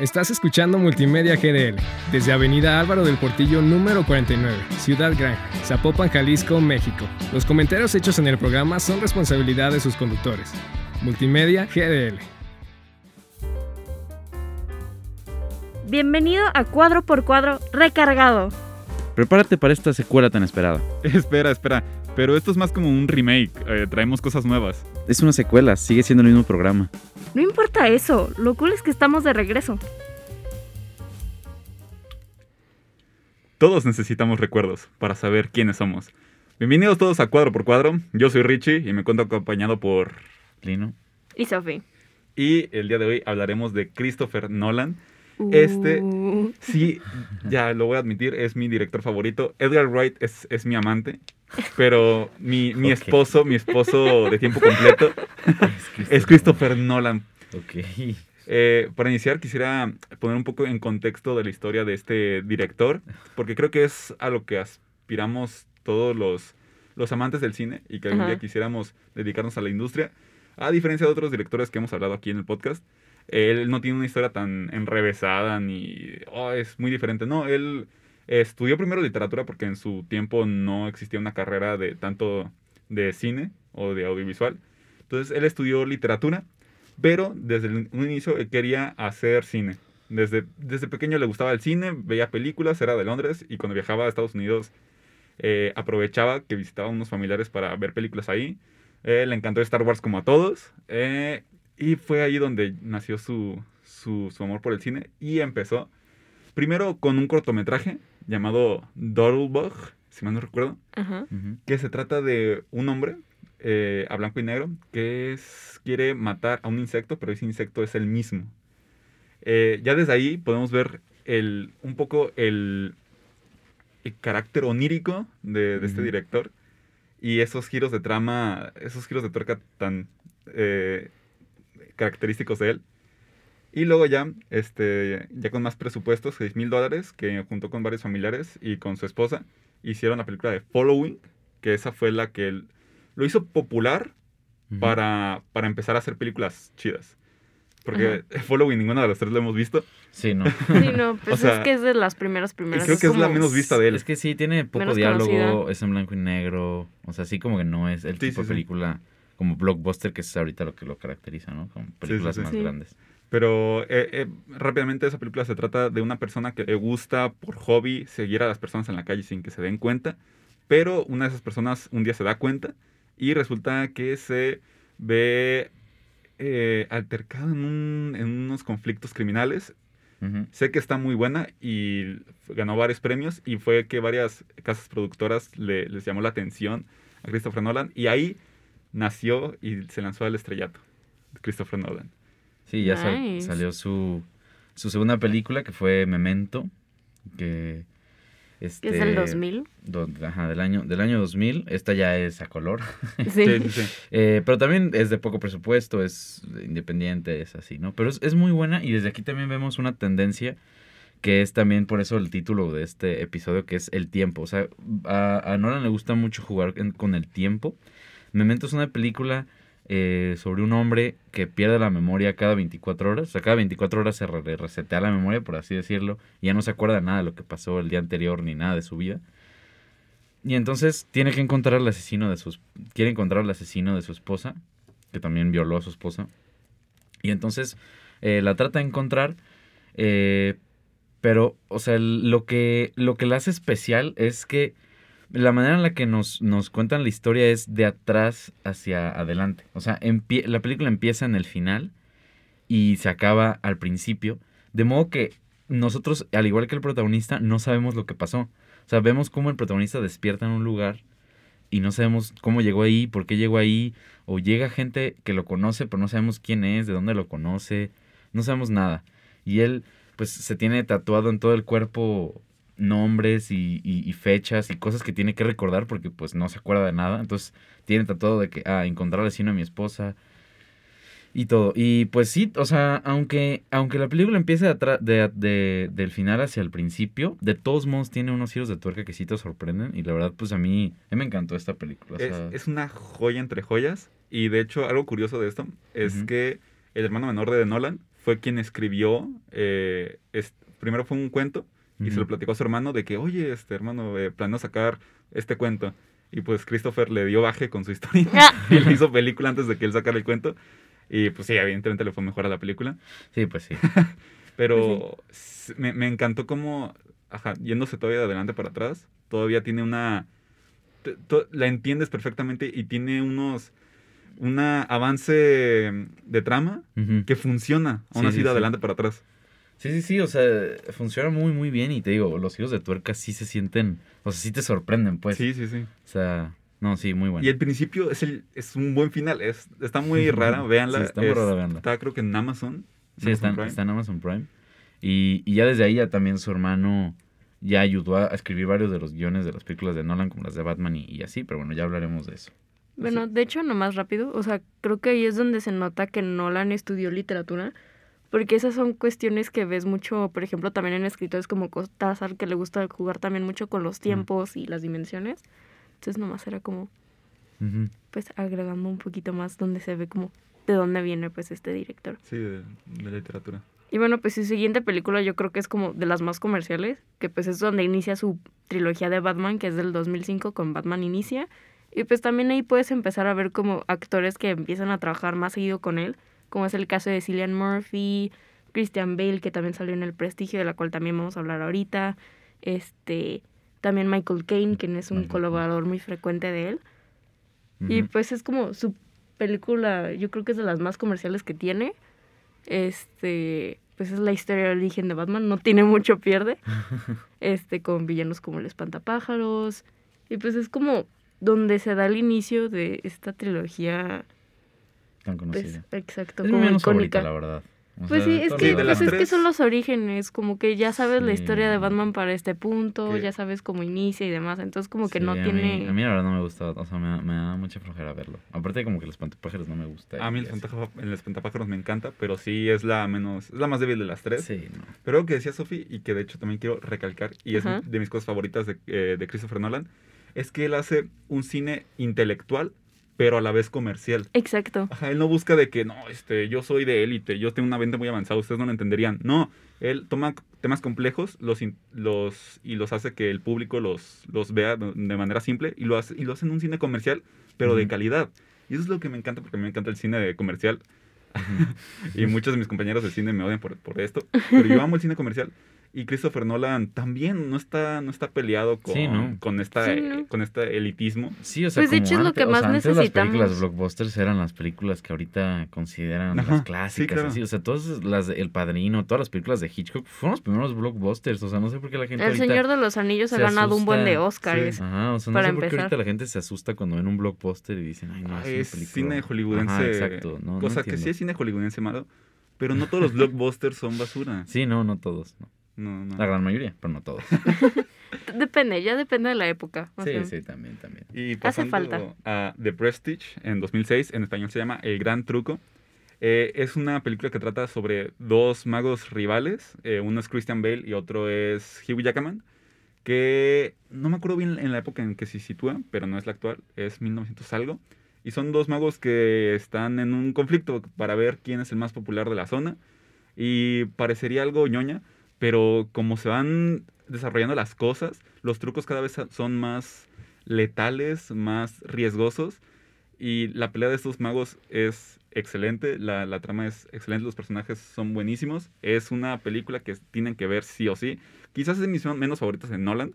Estás escuchando Multimedia GDL desde Avenida Álvaro del Portillo número 49, Ciudad Gran, Zapopan, Jalisco, México. Los comentarios hechos en el programa son responsabilidad de sus conductores. Multimedia GDL. Bienvenido a Cuadro por Cuadro Recargado. Prepárate para esta secuela tan esperada. espera, espera. Pero esto es más como un remake. Eh, traemos cosas nuevas. Es una secuela, sigue siendo el mismo programa. No importa eso, lo cool es que estamos de regreso. Todos necesitamos recuerdos para saber quiénes somos. Bienvenidos todos a Cuadro por Cuadro. Yo soy Richie y me encuentro acompañado por Lino. Y Sophie. Y el día de hoy hablaremos de Christopher Nolan. Este, Uh. sí, ya lo voy a admitir, es mi director favorito. Edgar Wright es, es mi amante, pero mi, mi esposo, mi esposo de tiempo completo, es Christopher Nolan. Ok. Eh, para iniciar, quisiera poner un poco en contexto de la historia de este director, porque creo que es a lo que aspiramos todos los, los amantes del cine y que algún Ajá. día quisiéramos dedicarnos a la industria. A diferencia de otros directores que hemos hablado aquí en el podcast, él no tiene una historia tan enrevesada ni oh, es muy diferente. No, él estudió primero literatura porque en su tiempo no existía una carrera de tanto de cine o de audiovisual. Entonces él estudió literatura, pero desde un inicio él quería hacer cine. Desde, desde pequeño le gustaba el cine, veía películas, era de Londres y cuando viajaba a Estados Unidos eh, aprovechaba que visitaba a unos familiares para ver películas ahí. Eh, le encantó Star Wars como a todos. eh, y fue ahí donde nació su, su, su amor por el cine. Y empezó primero con un cortometraje llamado Doodlebug, si mal no recuerdo que se trata de un hombre eh, a blanco y negro que es- quiere matar a un insecto, pero ese insecto es el mismo. Eh, ya desde ahí podemos ver el, un poco el, el carácter onírico de, de este director y esos giros de trama, esos giros de tuerca tan eh, característicos de él. Y luego ya, este, ya con más presupuestos, 6 mil dólares, que juntó con varios familiares y con su esposa, hicieron la película de Following, que esa fue la que él- lo hizo popular Ujú. para, para empezar a hacer películas chidas. Porque Following ninguno de los tres lo hemos visto. Sí, no. Sí, no, pues O sea, es que es de las primeras primeras. creo que es la menos vista de él. Es que sí, tiene poco Menos diálogo, conocida. es en blanco y negro. O sea, sí como que no es el Sí, tipo sí, de sí. Como blockbuster que es ahorita lo que lo caracteriza, ¿no? Como películas sí. más Sí. grandes. Pero eh, eh, rápidamente esa película se trata de una persona que le gusta por hobby seguir a las personas en la calle sin que se den cuenta. Pero una de esas personas un día se da cuenta y resulta que se ve eh, altercado en, un- en unos conflictos criminales. Sé que está muy buena y ganó varios premios y fue que varias casas productoras le- les llamó la atención a Christopher Nolan y ahí nació y se lanzó al estrellato. Christopher Nolan. Sí, ya sal- salió su, su segunda película que fue Memento, que... Este, Que es del 2000. do- ajá, del año, del año 2000. Esta ya es a color. Sí. Sí, sí, sí. Eh, pero también es de poco presupuesto, es independiente, es así, ¿no? Pero es, es muy buena y desde aquí también vemos una tendencia que es también por eso el título de este episodio, que es el tiempo. O sea, a, a Nolan le gusta mucho jugar en- con el tiempo. Memento es una película eh, sobre un hombre que pierde la memoria cada 24 horas. O sea, cada 24 horas se resetea la memoria, por así decirlo, y ya no se acuerda nada de lo que pasó el día anterior ni nada de su vida. Y entonces tiene que encontrar al asesino de sus... Quiere encontrar al asesino de su esposa, que también violó a su esposa. Y entonces eh, la trata de encontrar, eh, pero, o sea, lo que, lo que la hace especial es que la manera en la que nos, nos cuentan la historia es de atrás hacia adelante. O sea, la película empieza en el final y se acaba al principio. De modo que nosotros, al igual que el protagonista, no sabemos lo que pasó. O sea, vemos cómo el protagonista despierta en un lugar y no sabemos cómo llegó ahí, por qué llegó ahí, o llega gente que lo conoce, pero no sabemos quién es, de dónde lo conoce, no sabemos nada. Y él, pues, se tiene tatuado en todo el cuerpo nombres y, y- y fechas y cosas que tiene que recordar porque, pues, no se acuerda de nada. Entonces, tiene tatuado de que, ah, encontrar al vecino a mi esposa, y todo. Y pues sí, o sea, aunque, aunque la película empiece de, de- de- del final hacia el principio, de todos modos tiene unos giros de tuerca que sí te sorprenden. Y la verdad, pues a mí, a mí me encantó esta película. o Es, sea, es una joya entre joyas. Y de hecho, algo curioso de esto es que el hermano menor de Nolan fue fue quien escribió, eh, es- primero fue un cuento y se lo platicó a su hermano de que, oye, este hermano, eh, planeo sacar este cuento. Y pues Christopher le dio baje con su historia. Ah. y le hizo película antes de que él sacara el cuento. Y pues sí, evidentemente le fue mejor a la película. Sí, pues sí. Pero s- me, me encantó cómo, ajá, yéndose todavía de adelante para atrás, todavía tiene una... to- la entiendes perfectamente y tiene unos... Una avance de trama que funciona, aún Sí, así sí, de sí. adelante para atrás. Sí, sí, sí, o sea, funciona muy, muy bien y te digo, los giros de tuerca sí se sienten, o sea, sí te sorprenden, pues. sí, sí, sí. O sea, no, sí, muy bueno. Y el principio es, el, es un buen final. Es, está muy rara, véanla. Sí, está muy Es- rara, véanla. Está creo que en Amazon. Sí, está, Prime. está en Amazon Prime. Y, y ya desde ahí ya también su hermano ya ayudó a escribir varios de los guiones de las películas de Nolan, como las de Batman y, y así, pero bueno, ya hablaremos de eso. Bueno, de hecho, nomás rápido, o sea, creo que ahí es donde se nota que Nolan estudió literatura, porque esas son cuestiones que ves mucho, por ejemplo, también en escritores como Cortázar, que le gusta jugar también mucho con los tiempos y las dimensiones. Entonces, nomás era como, pues, agregando un poquito más donde se ve como de dónde viene, pues, este director. Sí, de, de literatura. Y bueno, pues su siguiente película yo creo que es como de las más comerciales, que pues es donde inicia su trilogía de Batman, que es del 2005 con Batman Inicia. Y pues también ahí puedes empezar a ver como actores que empiezan a trabajar más seguido con él, como es el caso de Cillian Murphy, Christian Bale, que también salió en El Prestigio, de la cual también vamos a hablar ahorita. Este, también Michael Caine, quien es un Michael colaborador muy frecuente de él. Y pues es como su película, yo creo que es de las más comerciales que tiene. Este, pues es la historia de origen de Batman, no tiene mucho pierde. Este, con villanos como el espantapájaros. Y pues es como donde se da el inicio de esta trilogía, Tan pues, conocida. exacto, es como menos favorita, la verdad. O Pues sea, sí, es que, pues es que son los orígenes, como que ya sabes la historia de Batman para este punto, ya sabes cómo inicia y demás, entonces como que Sí, no a mí- tiene... a mí la verdad no me gusta, o sea, me, da- me da mucha flojera verlo. Aparte como que los pantapájaros no me gusta. A mí el, el espantapájaros me encanta, pero sí es la menos, es la más débil de las tres. Sí, no. Pero algo que decía Sofi y que de hecho también quiero recalcar, y es Ajá. de mis cosas favoritas de, eh, de Christopher Nolan, es que él hace un cine intelectual, pero a la vez comercial. Exacto. Ajá, él no busca de que, no, este, yo soy de élite, yo tengo una venta muy avanzada, ustedes no lo entenderían. No, él toma temas complejos los, los, y los hace que el público los, los vea de manera simple y lo, hace, y lo hace en un cine comercial, pero de calidad. Y eso es lo que me encanta, porque me encanta el cine de comercial. y muchos de mis compañeros de cine me odian por, por esto, pero yo amo el cine comercial. Y Christopher Nolan también no está, no está peleado con, Sí, ¿no? con, esta, Sí, ¿no? con este elitismo. Sí, o sea, Pues, de hecho, es lo antes- que o sea, más antes las películas necesitamos. blockbusters eran las películas que ahorita consideran Ajá, las sí, clásicas, claro. así, o sea, todas las El Padrino, todas las películas de Hitchcock fueron los primeros blockbusters, o sea, no sé por qué la gente El ahorita... Señor de los Anillos ha se ganado un buen de. Oscars. Ajá, o sea, no para sé por qué empezar. ahorita la gente se asusta cuando ven un blockbuster y dicen, ay, no, Ah, es, es una película. cine hollywoodense. Ajá, exacto, no, no cosa que sí es cine hollywoodense malo, pero no todos los blockbusters son basura. Sí, no, no todos, no. No, no. La gran mayoría, pero no todos. Depende, ya depende de la época. sí, sí, también, también. Y pasando falta. a The Prestige en 2006, en español se llama El Gran Truco. Eh, es una película que trata sobre dos magos rivales. eh, uno es Christian Bale y otro es Hugh Jackman. Que no me acuerdo bien en la época en que se sitúa, pero no es la actual, es 1900 algo. Y son dos magos que están en un conflicto para ver quién es el más popular de la zona. Y parecería algo ñoña, pero como se van desarrollando las cosas, los trucos cada vez son más letales, más riesgosos. Y la pelea de estos magos es excelente, la, la trama es excelente, los personajes son buenísimos. Es una película que tienen que ver sí o sí. Quizás es de mis menos favoritas de Nolan,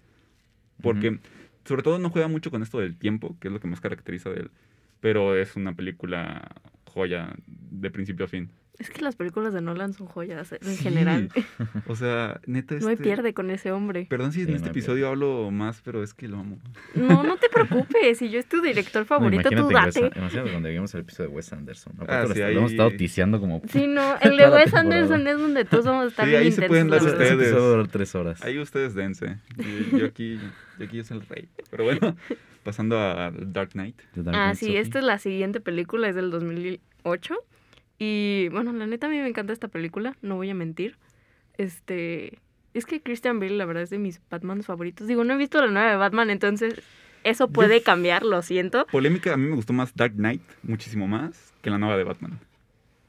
porque sobre todo no juega mucho con esto del tiempo, que es lo que más caracteriza de él. Pero es una película joya de principio a fin. Es que las películas de Nolan son joyas en Sí. general. O sea, neta, No hay este- pierde con ese hombre. Perdón si Sí, en no este hay episodio hablo más, pero es que lo amo. No, no te preocupes. Si yo es tu director No, favorito, tú imagínate, date. Wes- imagínate cuando lleguemos al episodio de Wes Anderson. Ah, lo, sí, lo ahí- hemos estado ticiando como... Sí, no, el de Wes. Anderson es donde todos vamos a estar Sí, ahí se pueden dar ustedes. tres horas. Ahí ustedes dense. Yo, yo aquí, yo aquí soy el rey. Pero bueno, pasando a Dark Knight. Dark Ah, sí, Sophie. esta es la siguiente película, es del 2008. Y bueno, la neta a mí me encanta esta película, no voy a mentir. Este, es que Christian Bale la verdad es de mis Batman favoritos. Digo, no he visto la nueva de Batman, entonces eso puede cambiar, lo siento. Polémica, a mí me gustó más Dark Knight, muchísimo más, que la nueva de Batman.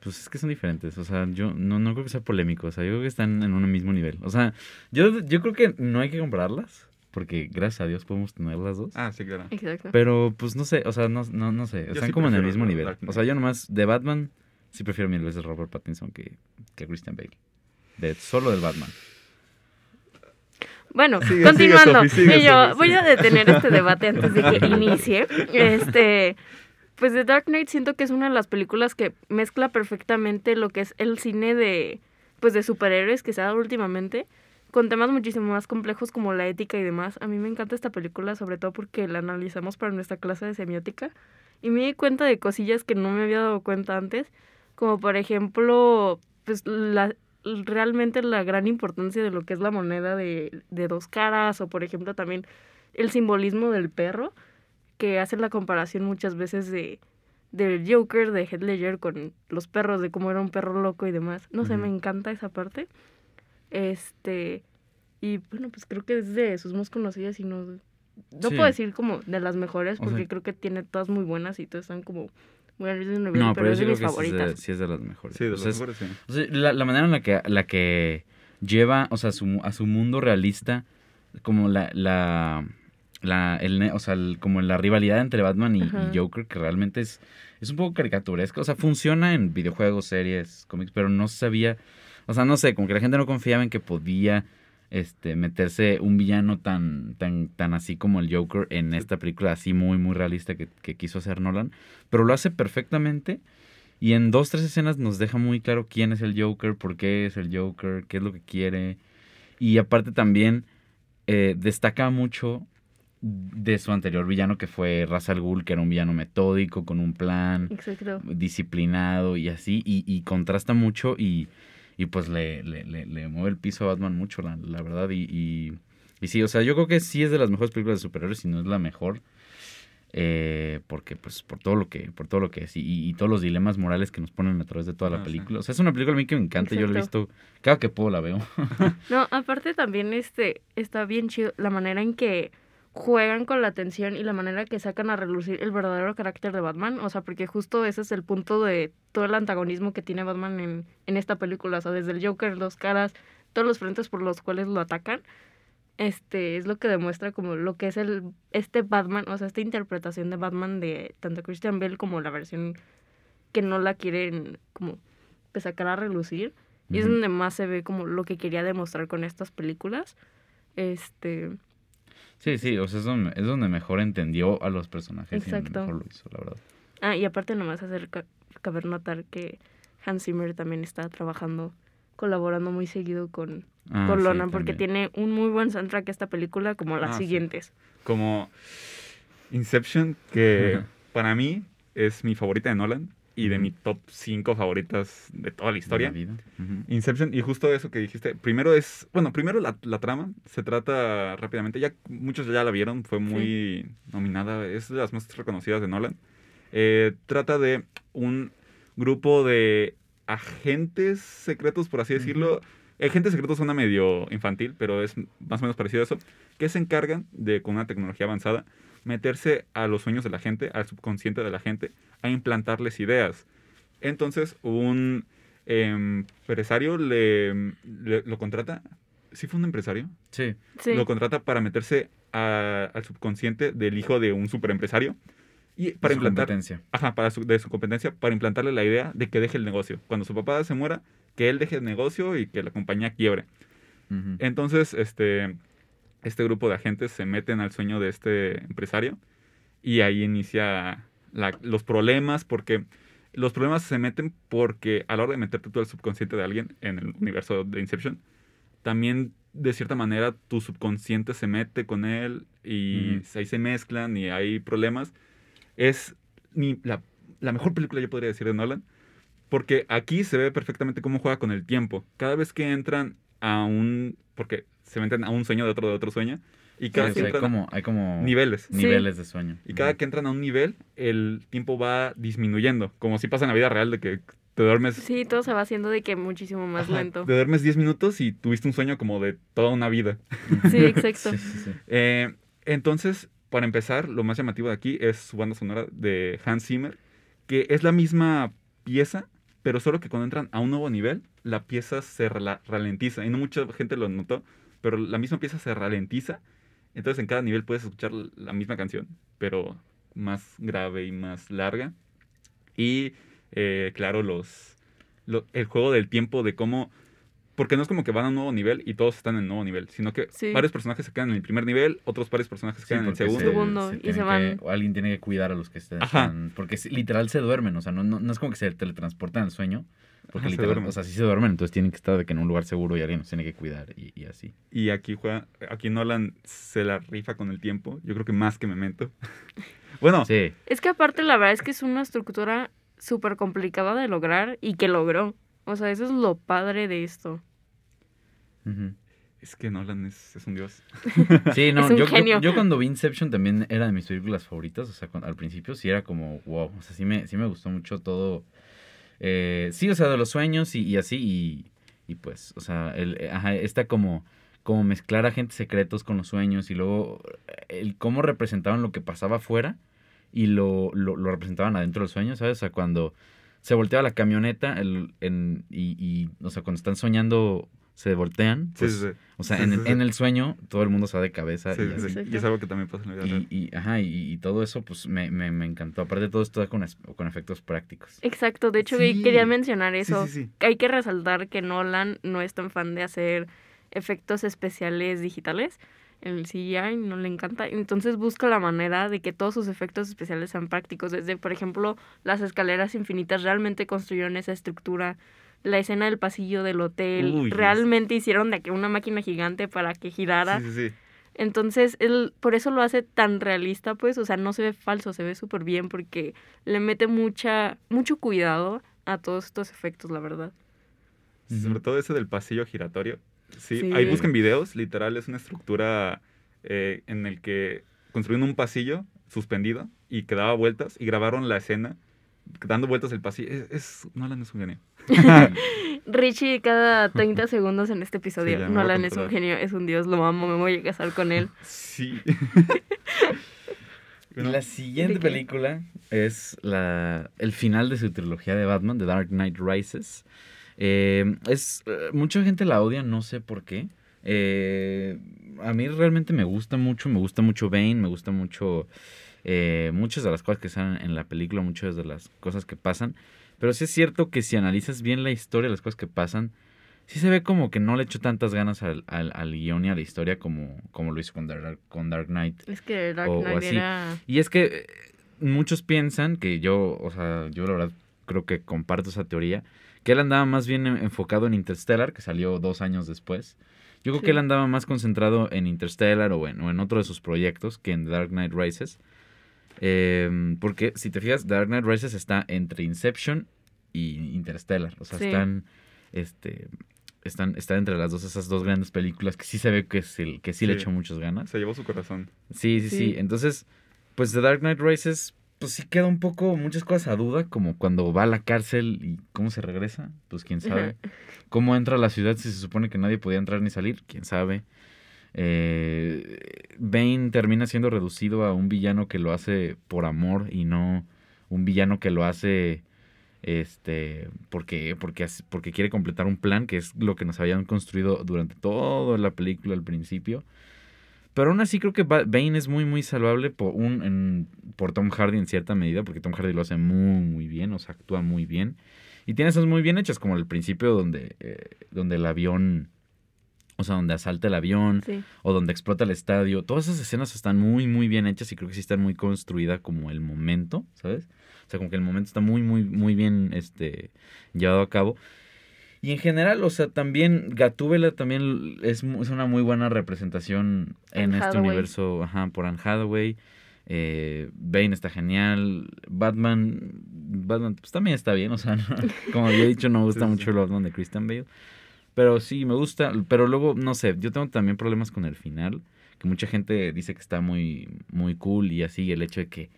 Pues es que son diferentes, o sea, yo no, no creo que sea polémico, o sea, yo creo que están en un mismo nivel. O sea, yo, yo creo que no hay que compararlas, porque gracias a Dios podemos tener las dos. Ah, sí, claro. Exacto. Pero pues no sé, o sea, no, no, no sé, Yo están sí como en el mismo nivel. Dark O sea, yo nomás de Batman sí prefiero mil veces Robert Pattinson que, que Christian Bale. De, solo del Batman. Bueno, Sigue, sigue, continuando. Sofi, sigue, Y yo voy a detener este debate antes de que inicie. Este, pues The Dark Knight siento que es una de las películas que mezcla perfectamente lo que es el cine de, pues de superhéroes que se ha dado últimamente con temas muchísimo más complejos como la ética y demás. A mí me encanta esta película, sobre todo porque la analizamos para nuestra clase de semiótica y me di cuenta de cosillas que no me había dado cuenta antes, como por ejemplo, pues la, realmente la gran importancia de lo que es la moneda de, de dos caras o por ejemplo también el simbolismo del perro que hace la comparación muchas veces de del Joker de Heath Ledger con los perros de cómo era un perro loco y demás no sé me encanta esa parte este y bueno pues creo que es de sus más conocidas y no no Sí. puedo decir como de las mejores O porque sea- creo que tiene todas muy buenas y todas están como muy al mismo nivel No, pero, pero yo es sí de creo mis que sí es de, favoritas sí es de las mejores. Sí, de O sea, es- mejores, sí. o sea, la, la manera en la que, la que lleva, o sea, su, a su mundo realista, como la, la, la el, ne- o sea, el- como la rivalidad entre Batman y, y Joker, que realmente es, es un poco caricaturesca. O sea, funciona en videojuegos, series, cómics, pero no sabía, o sea, no sé, como que la gente no confiaba en que podía este, meterse un villano tan, tan, tan así como el Joker en esta película así muy, muy realista que, que quiso hacer Nolan. Pero lo hace perfectamente. Y en dos, tres escenas nos deja muy claro quién es el Joker, por qué es el Joker, qué es lo que quiere. Y aparte también eh, destaca mucho de su anterior villano que fue Ra's al Ghul, que era un villano metódico, con un plan, exacto disciplinado y así. Y, y contrasta mucho y, y pues le, le, le, le mueve el piso a Batman mucho, la, la verdad. Y, y, y sí, o sea, yo creo que sí es de las mejores películas de superhéroes, si no es la mejor. Eh, porque pues por todo lo que por todo lo que es y, y todos los dilemas morales que nos ponen a través de toda la Ah, sí. película o sea es una película a mí que me encanta yo la he visto cada que puedo la veo No, aparte también este está bien chido la manera en que juegan con la atención y la manera que sacan a relucir el verdadero carácter de Batman, o sea, porque justo ese es el punto de todo el antagonismo que tiene Batman en, en esta película, o sea, desde el Joker, los caras, todos los frentes por los cuales lo atacan, este es lo que demuestra como lo que es el este Batman, o sea, esta interpretación de Batman de tanto Christian Bale como la versión que no la quieren como pues, sacar a relucir. Y es donde más se ve como lo que quería demostrar con estas películas. Este, sí sí o sea es donde, es donde mejor entendió a los personajes y donde Exacto. mejor lo hizo la verdad ah, y aparte nomás hacer ca- caber notar que Hans Zimmer también está trabajando, colaborando muy seguido con, Ah, con sí, Nolan, porque tiene un muy buen soundtrack esta película como las Ah, sí. siguientes. Como Inception, que para mí es mi favorita de Nolan y de mi top 5 favoritas de toda la historia. La vida. Ujú. Inception, y justo eso que dijiste, primero es, bueno, primero la, la trama, se trata rápidamente, ya muchos ya la vieron, fue muy nominada, es de las más reconocidas de Nolan. Eh, trata de un grupo de agentes secretos, por así decirlo. Agentes secretos suena medio infantil, pero es más o menos parecido a eso, que se encargan de, con una tecnología avanzada, meterse a los sueños de la gente, al subconsciente de la gente, a implantarles ideas. Entonces, un em, empresario le, le- lo contrata. ¿Sí fue un empresario? sí Sí, Lo contrata para meterse a- al subconsciente del hijo de un superempresario y para Su implantar competencia. ajá, para su, de su competencia, para implantarle la idea de que deje el negocio. Cuando su papá se muera, que él deje el negocio y que la compañía quiebre. Entonces, este, este grupo de agentes se meten al sueño de este empresario y ahí inicia la- los problemas porque los problemas se meten porque a la hora de meterte tú al subconsciente de alguien en el universo de Inception, también de cierta manera tu subconsciente se mete con él y Ujú. ahí se mezclan y hay problemas. Es mi- la, la mejor película, yo podría decir, de Nolan. Porque aquí se ve perfectamente cómo juega con el tiempo. Cada vez que entran a un... Porque se meten a un sueño de otro, de otro sueño. Y cada Sí, que o sea, hay entran como hay como niveles. Sí. niveles de sueño Y cada que entran a un nivel, el tiempo va disminuyendo. Como si pasa en la vida real de que te duermes... sí, todo se va haciendo de que muchísimo más Ajá, lento. Te duermes 10 minutos y tuviste un sueño como de toda una vida. Sí, exacto. sí, sí, sí. Eh, entonces, para empezar, lo más llamativo de aquí es su banda sonora de Hans Zimmer, que es la misma pieza, pero solo que cuando entran a un nuevo nivel, la pieza se ralentiza. Y no mucha gente lo notó, pero la misma pieza se ralentiza. Entonces en cada nivel puedes escuchar la misma canción, pero más grave y más larga. Y eh, claro, los, lo- el juego del tiempo de cómo... Porque no es como que van a un nuevo nivel y todos están en el nuevo nivel, sino que Sí. varios personajes se quedan en el primer nivel, otros varios personajes se Sí, quedan en el segundo. Segundo, y tiene se que- van. o alguien tiene que cuidar a los que estén. Ajá. están- porque literal se duermen, o sea, no, no, no es como que se teletransportan al sueño. Porque Ajá, se literal, o sea, sí se duermen, entonces tienen que estar de que en un lugar seguro y alguien los tiene que cuidar y, y así. Y aquí juega, aquí Nolan se la rifa con el tiempo. Yo creo que más que Memento. bueno, Sí, Es que aparte la verdad es que es una estructura súper complicada de lograr y que logró. O sea, eso es lo padre de esto. es que Nolan es, es un dios. Sí, no, Es un yo, yo- genio. yo cuando vi Inception también era de mis películas favoritas, o sea, cuando- al principio sí era como, wow, o sea, sí me, sí me gustó mucho todo, eh, sí, o sea, de los sueños y, y así, y, y pues, o sea, el, eh, ajá, esta como, como mezclar agentes secretos con los sueños y luego eh, el cómo representaban lo que pasaba afuera y lo, lo, lo representaban adentro del sueño, ¿sabes? O sea, cuando se volteaba la camioneta el, en, y, y, o sea, cuando están soñando se voltean, pues, sí, sí. o sea, Sí, en, sí, el- sí. en el sueño todo el mundo se va de cabeza Sí, y sí, así. Y es algo que también pasa en la vida real. Y, y, ajá, y, y todo eso pues me, me, me encantó. Aparte de todo esto con, es- con efectos prácticos. Exacto, de hecho Sí. quería mencionar eso. Sí, sí, sí. Hay que resaltar que Nolan no es tan fan de hacer efectos especiales digitales. En el CGI no le encanta. Entonces busca la manera de que todos sus efectos especiales sean prácticos. Desde, por ejemplo, las escaleras infinitas realmente construyeron esa estructura. La escena del pasillo del hotel. Uy, realmente hicieron de que una máquina gigante para que girara. Sí, sí, sí. Entonces, él por eso lo hace tan realista, pues, o sea, no se ve falso, se ve súper bien porque le mete mucha, mucho cuidado a todos estos efectos, la verdad. Sobre todo ese del pasillo giratorio. Sí, Sí. ahí busquen videos, literal es una estructura eh, en el que construyeron un pasillo suspendido y que daba vueltas y grabaron la escena dando vueltas el pasillo. Es, es Nolan es un genio. Richie cada 30 segundos en este episodio. Sí, Nolan es un genio, es un dios, lo amo, me voy a casar con él. Sí. La siguiente película es la, el final de su trilogía de Batman, The Dark Knight Rises. Eh, es, eh, mucha gente la odia, no sé por qué. Eh, a mí realmente me gusta mucho, me gusta mucho Bane, me gusta mucho eh, muchas de las cosas que salen en la película, muchas de las cosas que pasan. Pero sí es cierto que si analizas bien la historia, las cosas que pasan, sí se ve como que no le echó tantas ganas al, al, al guion y a la historia como, como lo hizo con Dark, con Dark Knight. Es que Dark O- o Knight así. era... Y es que eh, muchos piensan que yo, o sea, yo la verdad creo que comparto esa teoría, que él andaba más bien en- enfocado en Interstellar, que salió dos años después. Yo creo Sí. que él andaba más concentrado en Interstellar o en, o en otro de sus proyectos que en Dark Knight Rises. Eh, porque si te fijas, Dark Knight Rises está entre Inception y Interstellar. O sea, Sí. están, este, están, están entre las dos, esas dos grandes películas que sí se ve que, sí- que sí, le echó muchas ganas. Se llevó su corazón. Sí, sí, sí, Sí. Entonces, pues The Dark Knight Rises, pues sí queda un poco, muchas cosas a duda, como cuando va a la cárcel y cómo se regresa, pues quién sabe. Cómo entra a la ciudad si se supone que nadie podía entrar ni salir, quién sabe. Eh, Bane termina siendo reducido a un villano que lo hace por amor y no un villano que lo hace este porque porque porque quiere completar un plan que es lo que nos habían construido durante toda la película al principio pero aún así creo que Ba- Bane es muy muy salvable por un en- por Tom Hardy en cierta medida porque Tom Hardy lo hace muy muy bien o sea actúa muy bien y tiene esas muy bien hechas como el principio donde eh, donde el avión o sea, donde asalta el avión, Sí. o donde explota el estadio. Todas esas escenas están muy, muy bien hechas y creo que sí están muy construidas como el momento, ¿sabes? O sea, como que el momento está muy, muy, muy bien este, llevado a cabo. Y en general, o sea, también Gatúbela también es, es una muy buena representación en Anne este Hathaway. universo, ajá, por Anne Hathaway. Eh, Bane está genial. Batman, Batman pues también está bien, o sea, no- como ya he dicho, no me gusta sí, mucho sí. el Batman de Christian Bale. Pero sí, me gusta. Pero luego, no sé, yo tengo también problemas con el final. Que mucha gente dice que está muy, muy cool y así. El hecho de que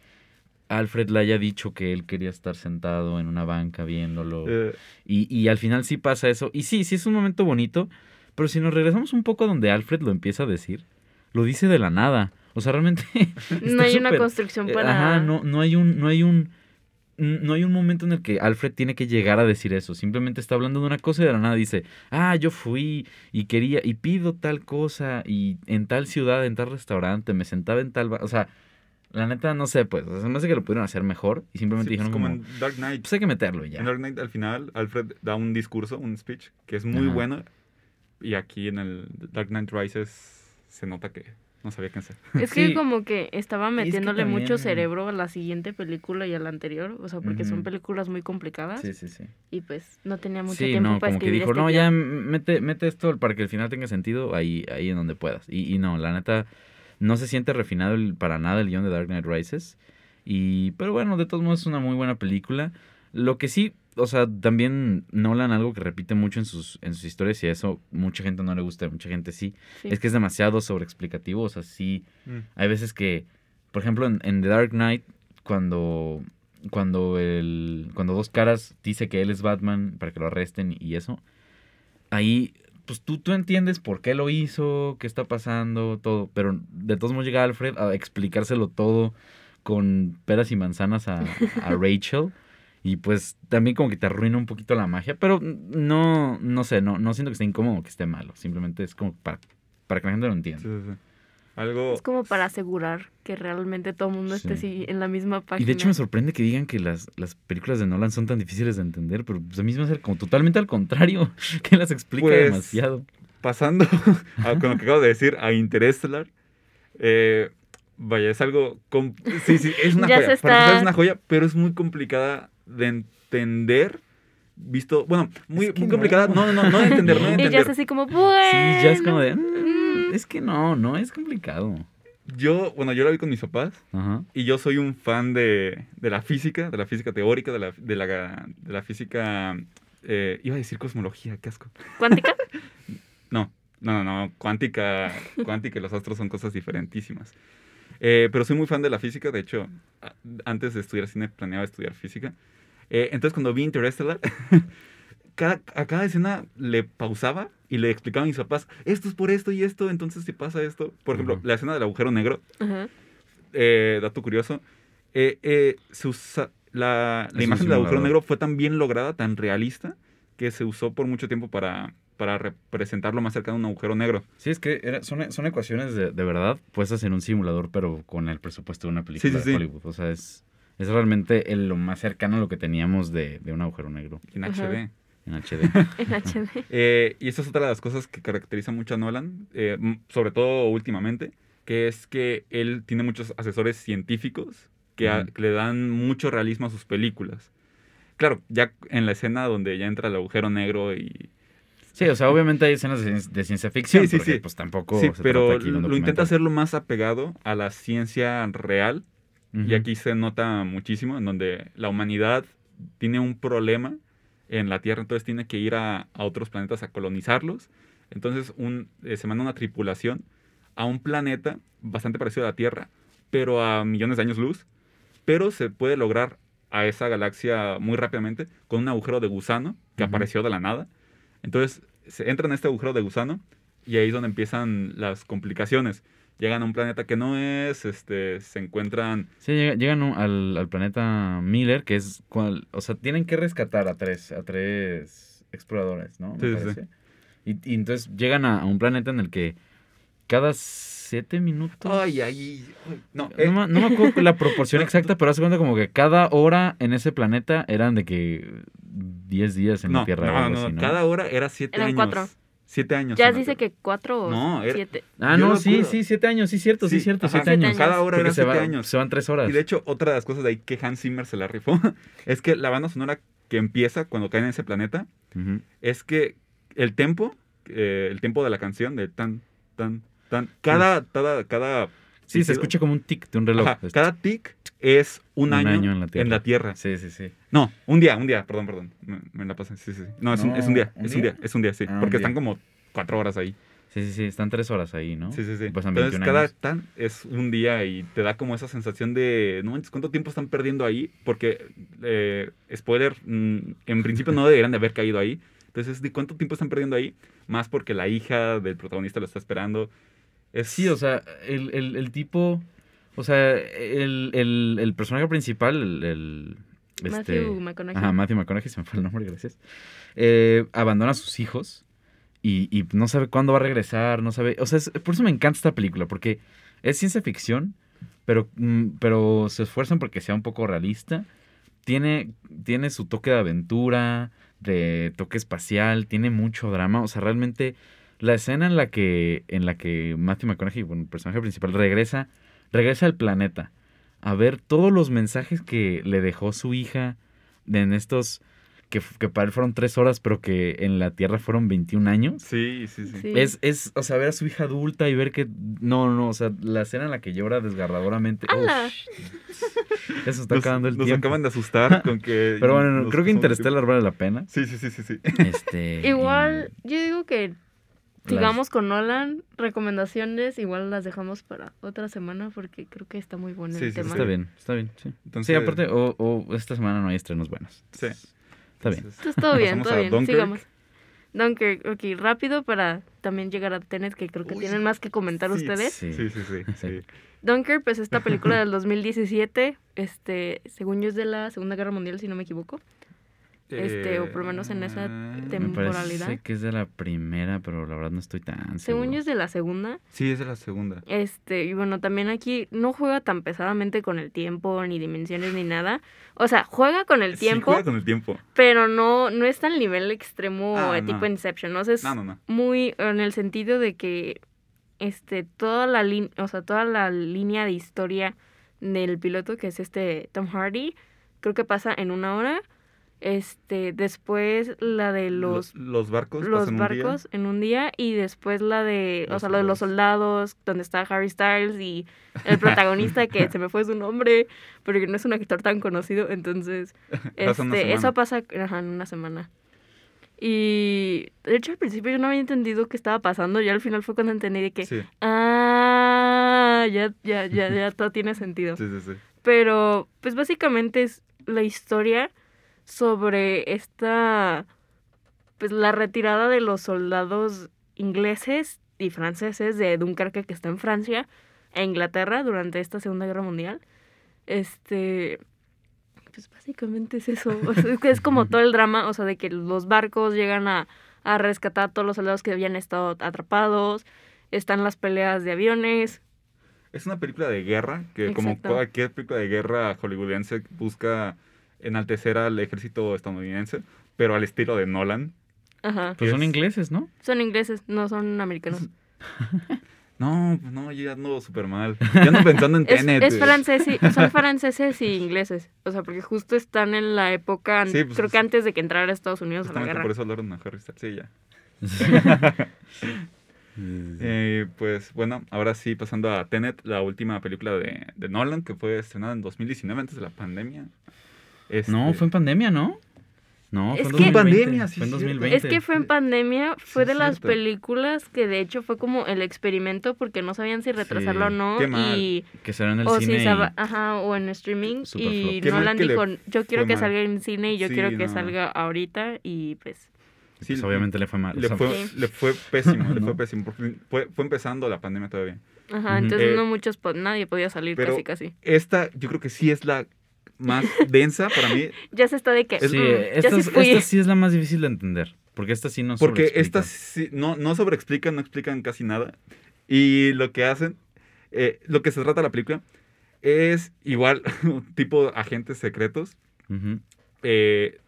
Alfred le haya dicho que él quería estar sentado en una banca viéndolo. Eh, Y, y al final sí pasa eso. Y sí, sí es un momento bonito. Pero si nos regresamos un poco a donde Alfred lo empieza a decir, lo dice de la nada. O sea, realmente. No hay una construcción eh, para... Ajá, no, no hay un. No hay un no hay un momento en el que Alfred tiene que llegar a decir eso. Simplemente está hablando de una cosa y de la nada dice, ah, yo fui y quería y pido tal cosa y en tal ciudad, en tal restaurante, me sentaba en tal... ba-". O sea, la neta no sé, pues. O sea, se me hace que lo pudieron hacer mejor y simplemente Sí, pues, dijeron como como, en Dark Knight. pues hay que meterlo ya. En Dark Knight, al final, Alfred da un discurso, un speech, que es muy Ajá. bueno. Y aquí en el Dark Knight Rises se nota que no sabía qué hacer. Es que Sí. como que estaba que metiéndole mucho también- cerebro a la siguiente película y a la anterior, o sea, porque son Ujú. películas muy complicadas Sí, sí, sí. y pues no tenía mucho Sí, tiempo no, para como que escribir dijo, este no, ya guion". m- mete, mete esto para que el final tenga sentido ahí, ahí en donde puedas. Y, y no, la neta, no se siente refinado el- para nada el guion de Dark Knight Rises. Y, pero bueno, de todos modos es una muy buena película. Lo que sí, o sea, también Nolan algo que repite mucho en sus, en sus historias y a eso mucha gente no le gusta, mucha gente sí, Sí. es que es demasiado sobreexplicativo. O sea, sí, hay veces que, por ejemplo, en, en The Dark Knight, cuando, cuando, el, cuando Dos Caras dice que él es Batman para que lo arresten y eso, ahí, pues tú, tú entiendes por qué lo hizo, qué está pasando, todo, pero de todos modos llega Alfred a explicárselo todo con peras y manzanas a, a Rachel. Y pues también como que te arruina un poquito la magia, pero no, no sé, no, no siento que esté incómodo o que esté malo. Simplemente es como para, para que la gente lo entienda. Sí, sí, sí. Algo. Es como para asegurar que realmente todo el mundo esté Sí. en la misma página. Y de hecho me sorprende que digan que las, las películas de Nolan son tan difíciles de entender, pero pues a mí se me hace como totalmente al contrario, que las explica Pues, demasiado. Pasando a- con lo que acabo de decir a Interstellar. eh, vaya, es algo. Sí, sí, es una Ya joya. se Para empezar, está- es una joya, pero es muy complicada de entender. Visto. Bueno, muy, Es que muy complicada. no. No, no, de entender, no de Y ya es entender. así como, bueno. Sí, ya es como de... "Mm, mm". Es que no, no es complicado. Yo, bueno, yo la vi con mis papás. Ajá. Y yo soy un fan de, de la física, de la física teórica, de la, de la, de la física... eh, iba a decir cosmología, qué asco. ¿Cuántica? No, no, no, no, cuántica, cuántica y los astros son cosas diferentísimas. Eh, pero soy muy fan de la física, de hecho, antes de estudiar cine planeaba estudiar física. Eh, entonces cuando vi Interstellar, cada, a cada escena le pausaba y le explicaba a mis papás, esto es por esto y esto, entonces si pasa esto. Por ejemplo, la escena del agujero negro, eh, dato curioso, eh, eh, se usa- la, imagen del agujero negro fue tan bien lograda, tan realista, que se usó por mucho tiempo para, para representarlo más cercano a un agujero negro. Sí, es que era- son, son ecuaciones de, de verdad puestas en un simulador, pero con el presupuesto de una película Sí, sí, de sí. Hollywood. O sea, es, es realmente el- lo más cercano a lo que teníamos de, de un agujero negro En Ajá. HD. En HD. En HD. Eh, y esa es otra de las cosas que caracteriza mucho a Nolan, eh, sobre todo últimamente, que es que él tiene muchos asesores científicos que, a- que le dan mucho realismo a sus películas. Claro, ya en la escena donde ya entra el agujero negro y... Sí, o sea, obviamente hay escenas de, de ciencia ficción, Sí, sí, porque sí. pues tampoco Sí, se pero trata aquí de un lo intenta hacerlo más apegado a la ciencia real Ujú. Y aquí se nota muchísimo en donde la humanidad tiene un problema en la Tierra, entonces tiene que ir a, a otros planetas a colonizarlos. Entonces un, eh, se manda una tripulación a un planeta bastante parecido a la Tierra, pero a millones de años luz. Pero se puede lograr a esa galaxia muy rápidamente con un agujero de gusano que apareció de la nada. Entonces se entra en este agujero de gusano y ahí es donde empiezan las complicaciones. Llegan a un planeta que no es, este, se encuentran Sí, llega- llegan al, al planeta Miller, que es cual, o sea, tienen que rescatar a tres, a tres exploradores, ¿no? Me Sí, sí, sí. parece. Y, y entonces llegan a, a un planeta en el que cada siete minutos. Ay, ay. ay, No, No, eh, me- no me acuerdo la proporción exacta, pero hace cuenta como que cada hora en ese planeta eran de que 10 días en no, la Tierra. no, algo no, así, ¿no? cada hora era siete Eran años. cuatro. Siete años. Ya dice que cuatro o No, era- siete. Ah, no, sí, sí, siete años, sí, cierto, sí, Sí, cierto, ajá. siete años. Siete años. Cada hora Porque era se, siete va- años. se van tres horas. Y de hecho, otra de las cosas de ahí que Hans Zimmer se la rifó es que la banda sonora que empieza cuando caen en ese planeta es que el tempo, eh, el tempo de la canción de tan, tan, tan, cada, cada, cada, Sí, se escucha como un tic de un reloj. Ajá, Este, cada tic es un, Un año, año en la Tierra. En la tierra. Sí, sí, sí. No, un día, un día, perdón, perdón. Me, me la pasé, sí, sí. sí. No, es, un, No, es un día, ¿un es un día? día, es un día, sí. Ah, un porque día. están como cuatro horas ahí. Sí, sí, sí, están tres horas ahí, ¿no? Sí, sí, sí. Pasan Entonces 21 cada tan es un día y te da como esa sensación de, no manches, ¿cuánto tiempo están perdiendo ahí? Porque, eh, spoiler, mm, en principio no deberían de haber caído ahí. Entonces, ¿de cuánto tiempo están perdiendo ahí? Más porque la hija del protagonista lo está esperando. Es, Sí, o sea, el, el, el tipo, o sea, el, el, el personaje principal, el, este, Matthew McConaughey. Ajá, Matthew McConaughey, se me fue el nombre, gracias. Eh, abandona a sus hijos y, y no sabe cuándo va a regresar, no sabe... O sea, es- por eso me encanta esta película, porque es ciencia ficción, pero, mm, pero se esfuerzan porque sea un poco realista. Tiene, tiene su toque de aventura, de toque espacial, tiene mucho drama. O sea, realmente la escena en la que, en la que Matthew McConaughey, bueno, el personaje principal, regresa, regresa al planeta a ver todos los mensajes que le dejó su hija en estos, que, que para él fueron tres horas, pero que en la Tierra fueron 21 años. Sí, sí, sí. Sí. Es, es, o sea, ver a su hija adulta y ver que. No, no, o sea, la escena en la que llora desgarradoramente. ¡Hala! Ush, eso está Nos, acabando el nos tiempo. acaban de asustar con que... Pero bueno, nos creo que Interstellar vale la pena. Sí, sí, sí, sí, sí. Este, Igual, y yo digo que sigamos con Nolan. Recomendaciones, igual las dejamos para otra semana porque creo que está muy bueno Sí, el sí, tema. Está bien, está bien, sí. Entonces, sí, aparte, o, o esta semana no hay estrenos buenos. Sí. Está bien. Entonces, todo bien, todo a bien. Dunkirk. Sigamos. Dunkirk, ok, rápido para también llegar a Tenet, que creo que Uy, tienen más que comentar sí, ustedes. Sí. Sí, sí, sí. sí. Dunkirk, pues esta película del 2017, este, según yo es de la Segunda Guerra Mundial, si no me equivoco. Este, o por lo menos en esa Eh, Me temporalidad. parece que es de la primera, pero la verdad no estoy tan seguro. Según yo es de la segunda. Sí, es de la segunda. Este, y bueno, también aquí no juega tan pesadamente con el tiempo, ni dimensiones, ni nada. O sea, juega con el Sí, tiempo, juega con el tiempo. pero no, no es tan nivel extremo Ah, no. tipo Inception, ¿no? O sea, es No, no, no. muy en el sentido de que este toda la línea, o sea, toda la línea de historia del piloto que es este Tom Hardy, creo que pasa en una hora. Este, después la de los Lo- los barcos. los un barcos en un día y después la de, o sea, lo de los soldados, donde está Harry Styles y el protagonista que se me fue su nombre, pero que no es un actor tan conocido, entonces este, eso pasa ajá, en una semana. Y de hecho al principio yo no había entendido qué estaba pasando, y al final fue cuando entendí de que Sí, ah, ya ya ya ya todo tiene sentido. sí, sí, sí. Pero, pues básicamente es la historia sobre esta, pues la retirada de los soldados ingleses y franceses de Dunkerque que está en Francia e Inglaterra durante esta Segunda Guerra Mundial. Este, pues básicamente es eso. O sea, es como todo el drama, o sea, de que los barcos llegan a, a rescatar a todos los soldados que habían estado atrapados. Están las peleas de aviones. Es una película de guerra que, como cualquier película de guerra hollywoodense, busca enaltecer al ejército estadounidense, pero al estilo de Nolan. Ajá. Pues son es- ingleses, ¿no? Son ingleses, no son americanos. No, pues no, yo ya ando súper mal. Ya ando pensando en Es, Tenet. es francés y- son franceses y ingleses. O sea, porque justo están en la época, Sí, pues, creo que antes de que entrara Estados Unidos a la Justamente guerra. por eso hablaron a Harry Styles. Sí, ya. Eh, pues bueno, ahora sí, pasando a Tenet, la última película de, de Nolan, que fue estrenada en 2019, antes de la pandemia. Este, No, fue en pandemia, ¿no? No, Es fue en que- 2020. Pandemia, sí, fue en cierto. 2020. Es que fue en pandemia, fue Sí, de las cierto. películas que de hecho fue como el experimento porque no sabían si retrasarlo Sí, o no qué mal. y Que salió en el o cine si saba- ajá, o en streaming y Nolan dijo, yo quiero que mal. salga en cine y yo Sí, quiero que no. salga ahorita y pues Sí, pues obviamente le fue mal. o le sea, fue, Sí. le fue pésimo, le No. fue pésimo. porque Fue, fue empezando la pandemia todavía. ajá, entonces Eh, no muchos nadie podía salir pero- casi casi. Esta, yo creo que sí es la más densa para mí, Ya se está de que Sí, "Mm, esta, sí fui". esta sí es la más difícil de entender. Porque esta sí no porque estas sí- no, no sobreexplican, no explican casi nada. Y lo que hacen, eh, lo que se trata la película, es igual, tipo agentes secretos, eh,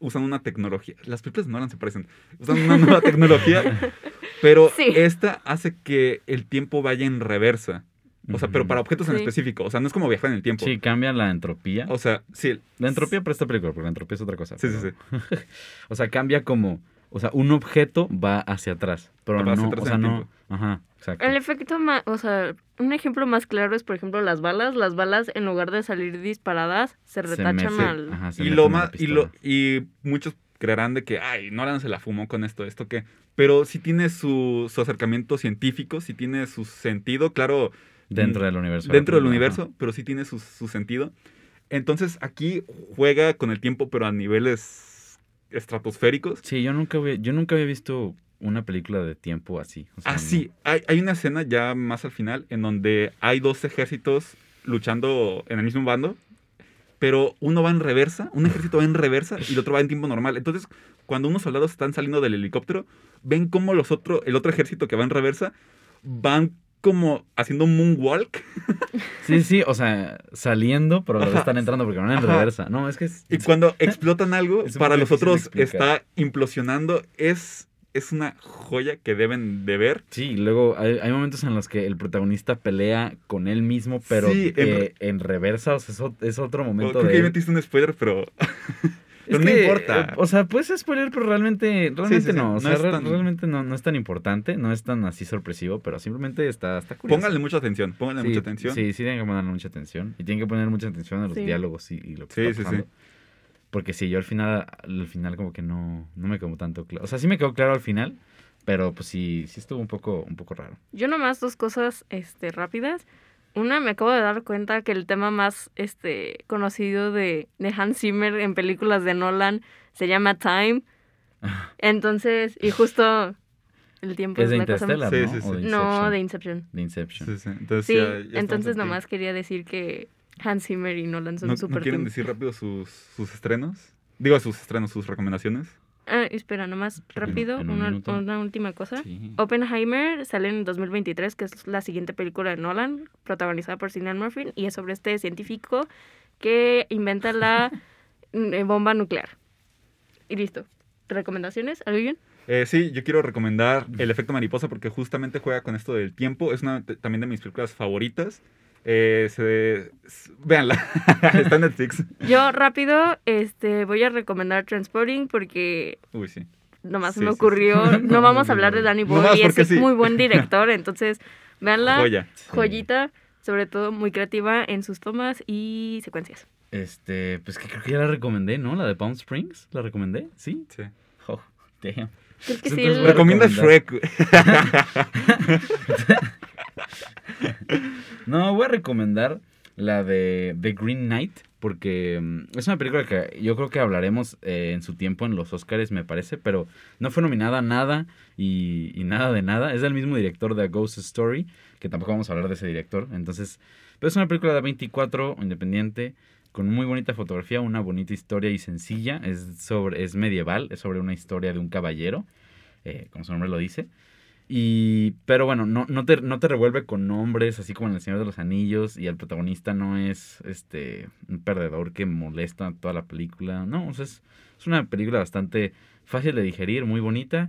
usan una tecnología. Las películas de Nolan se parecen. Usan una nueva tecnología, pero Sí. esta hace que el tiempo vaya en reversa. O sea, pero para objetos en específico. O sea, no es como viajar en el tiempo. Sí, cambia la entropía. O sea, sí. La entropía para esta película, porque la entropía es otra cosa. Sí, sí, pero- sí. O sea, cambia como. O sea, un objeto va hacia atrás. Pero Va hacia no. atrás o sea, en el no. tiempo. Ajá, exacto. El efecto más, o sea, un ejemplo más claro es, por ejemplo, las balas. Las balas, en lugar de salir disparadas, se retachan al... ajá, se Y lo más, y lo, y muchos creerán de que, ay, Nolan se la fumó con esto, esto que. Pero sí tiene su, su acercamiento científico, sí tiene su sentido, claro, Dentro del universo. dentro del Ajá. universo, pero sí tiene su, su sentido. Entonces aquí juega con el tiempo, pero a niveles estratosféricos. Sí, yo nunca, había, yo nunca había visto una película de tiempo así. o sea, Ah, sí, hay, hay una escena ya más al final en donde hay dos ejércitos luchando en el mismo bando, pero uno va en reversa, un ejército va en reversa y el otro va en tiempo normal. Entonces, cuando unos soldados están saliendo del helicóptero, ven cómo los otro, el otro ejército que va en reversa van como haciendo un moonwalk. Sí, sí, o sea, saliendo, pero Ajá. están entrando porque van en Ajá. reversa. No, es que es... Y cuando explotan algo, para los otros está implosionando. Es, es una joya que deben de ver. Sí, luego hay, hay momentos en los que el protagonista pelea con él mismo, pero Sí, en eh, en, reversa, o sea, es, otro momento Creo que de... ahí él. metiste un spoiler, pero... Es pero no que, importa. eh, o sea, puedes spoiler, pero realmente, realmente sí, no. no O sea, es re- tan- realmente no, no es tan importante, no es tan así sorpresivo, pero simplemente está, está curioso. Pónganle mucha atención, pónganle sí, mucha atención. Sí, sí, tienen que ponerle mucha atención. Y tienen que poner mucha atención a los Sí. diálogos y, y lo que Sí, está sí, sí. pasando. Porque sí, yo al final, al final como que no, no me quedó tanto claro. O sea, sí me quedó claro al final, pero pues sí, sí estuvo un poco, un poco raro. Yo nomás dos cosas este, rápidas. Una, me acabo de dar cuenta que el tema más este, conocido de, de Hans Zimmer en películas de Nolan se llama Time. Entonces, y justo el tiempo es es, de la cosa más... Sí, de No, de Inception. De Inception. Sí, sí. Entonces, Sí, ya- entonces nomás quería decir que Hans Zimmer y Nolan son ¿No, súper ¿no quieren team. decir rápido sus, sus estrenos? Digo, sus estrenos, sus recomendaciones. Ah, espera, nomás rápido, en un una, última cosa. Sí. Oppenheimer sale en 2023, que es la siguiente película de Nolan, protagonizada por Cillian Murphy, y es sobre este científico que inventa la mm, bomba nuclear. Y listo. ¿Recomendaciones? ¿Alguien? Eh, sí, yo quiero recomendar El efecto mariposa porque justamente juega con esto del tiempo. Es una también de mis películas favoritas. Eh, se, véanla, está en Netflix. Yo rápido este, voy a recomendar Transporting porque Uy, sí. nomás Sí, se me sí, sí. ocurrió. No vamos a hablar de Danny Boyle y es muy buen director, entonces véanla. Joya. Sí. Joyita, sobre todo muy creativa en sus tomas y secuencias. Este, pues que creo que ya la recomendé, ¿no? La de Palm Springs, ¿la recomendé? ¿Sí? Sí. Oh, damn. Creo que sí. Recomienda. Shrek. No, voy a recomendar la de The Green Knight, porque mm, es una película que yo creo que hablaremos eh, en su tiempo en los Oscars, me parece, pero no fue nominada nada y, y nada de nada. Es del mismo director de A Ghost Story, que tampoco vamos a hablar de ese director. Entonces, pero es una película de 24, independiente, con muy bonita fotografía, una bonita historia y sencilla. Es, sobre, es medieval, es sobre una historia de un caballero, eh, como su nombre lo dice. Y, pero bueno, no, no, te, no te revuelve con nombres, así como en El Señor de los Anillos, y el protagonista no es este un perdedor que molesta toda la película. No, o sea, es, es una película bastante fácil de digerir, muy bonita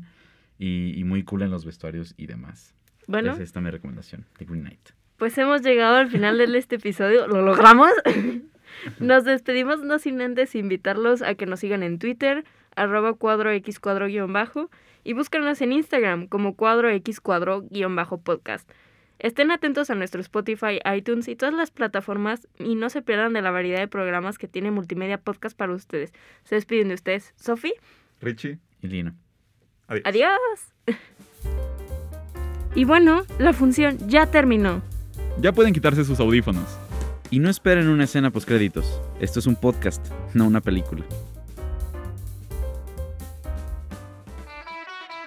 y, y muy cool en los vestuarios y demás. Bueno, Es esta mi recomendación, The Green Knight. pues hemos llegado al final de este episodio. ¿Lo logramos? Nos despedimos no sin antes invitarlos a que nos sigan en Twitter, arroba cuadro x cuadro guion bajo, y búscanos en Instagram como cuadro x cuadro guion bajo podcast. Estén atentos a nuestro Spotify, iTunes y todas las plataformas y no se pierdan de la variedad de programas que tiene Multimedia Podcast para ustedes. Se despiden de ustedes, Sofi. Richie. Y Lina. Adiós. Adiós. Y bueno, la función ya terminó. Ya pueden quitarse sus audífonos. Y no esperen una escena post créditos. Esto es un podcast, no una película.